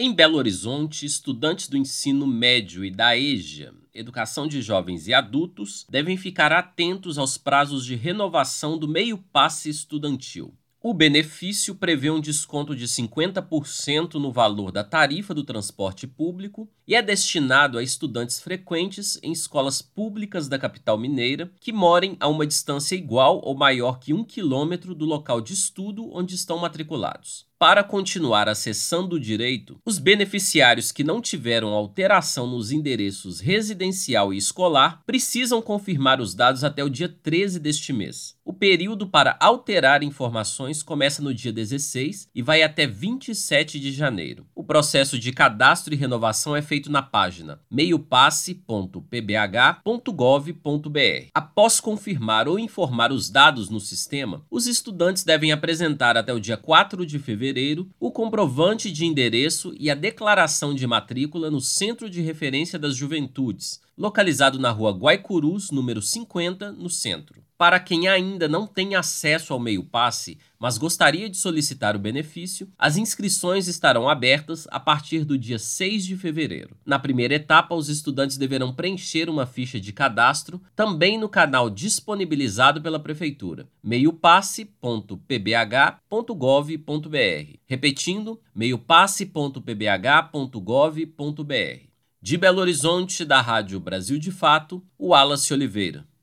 Em Belo Horizonte, estudantes do ensino médio e da EJA, Educação de Jovens e Adultos, devem ficar atentos aos prazos de renovação do meio passe estudantil. O benefício prevê um desconto de 50% no valor da tarifa do transporte público e é destinado a estudantes frequentes em escolas públicas da capital mineira que morem a uma distância igual ou maior que um quilômetro do local de estudo onde estão matriculados. Para continuar acessando o direito, os beneficiários que não tiveram alteração nos endereços residencial e escolar precisam confirmar os dados até o dia 13 deste mês. O período para alterar informações começa no dia 16 e vai até 27 de janeiro. Processo de cadastro e renovação é feito na página meiopasse.pbh.gov.br. Após confirmar ou informar os dados no sistema, os estudantes devem apresentar até o dia 4 de fevereiro fevereiro o comprovante de endereço e a declaração de matrícula no Centro de Referência das Juventudes, localizado na rua Guaicurus, número 50, no centro. Para quem ainda não tem acesso ao meio passe, mas gostaria de solicitar o benefício, as inscrições estarão abertas a partir do dia 6 de fevereiro. Na primeira etapa, os estudantes deverão preencher uma ficha de cadastro também no canal disponibilizado pela Prefeitura, meiopasse.pbh.gov.br. Repetindo, meiopasse.pbh.gov.br. De Belo Horizonte, da Rádio Brasil de Fato, o Wallace Oliveira.